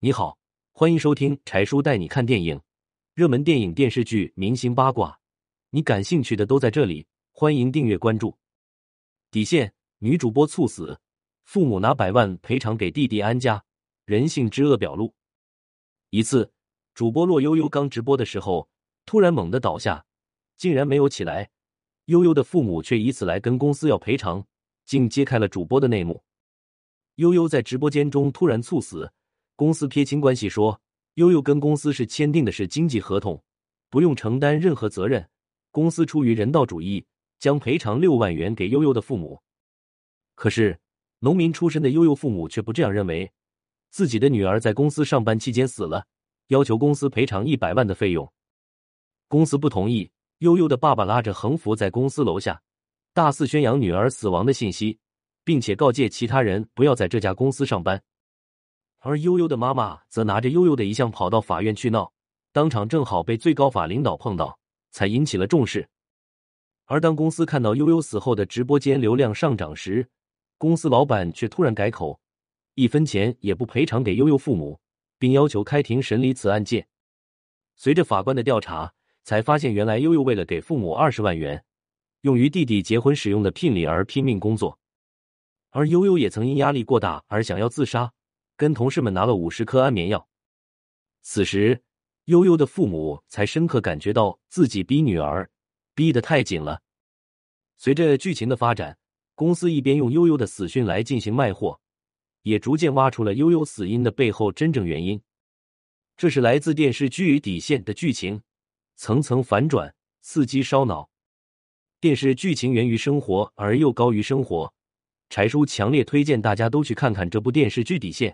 你好，欢迎收听柴叔带你看电影，热门电影、电视剧、明星八卦，你感兴趣的都在这里。欢迎订阅关注。底线：女主播猝死，父母拿百万赔偿给弟弟安家，人性之恶表露。一次，主播洛悠悠刚直播的时候，突然猛地倒下，竟然没有起来。悠悠的父母却以此来跟公司要赔偿，竟揭开了主播的内幕。悠悠在直播间中突然猝死，公司撇清关系，说悠悠跟公司是签订的是经济合同，不用承担任何责任。公司出于人道主义，将赔偿六万元给悠悠的父母。可是，农民出身的悠悠父母却不这样认为，自己的女儿在公司上班期间死了，要求公司赔偿一百万的费用。公司不同意，悠悠的爸爸拉着横幅在公司楼下大肆宣扬女儿死亡的信息。并且告诫其他人不要在这家公司上班，而悠悠的妈妈则拿着悠悠的遗像跑到法院去闹，当场正好被最高法领导碰到，才引起了重视。而当公司看到悠悠死后的直播间流量上涨时，公司老板却突然改口，一分钱也不赔偿给悠悠父母，并要求开庭审理此案件。随着法官的调查，才发现原来悠悠为了给父母二十万元用于弟弟结婚使用的聘礼而拼命工作。而悠悠也曾因压力过大而想要自杀，跟同事们拿了五十颗安眠药。此时，悠悠的父母才深刻感觉到自己逼女儿逼得太紧了。随着剧情的发展，公司一边用悠悠的死讯来进行卖货，也逐渐挖出了悠悠死因的背后真正原因。这是来自电视剧《底线》的剧情，层层反转，刺激烧脑。电视剧情源于生活，而又高于生活。柴叔强烈推荐大家都去看看这部电视剧《底线》。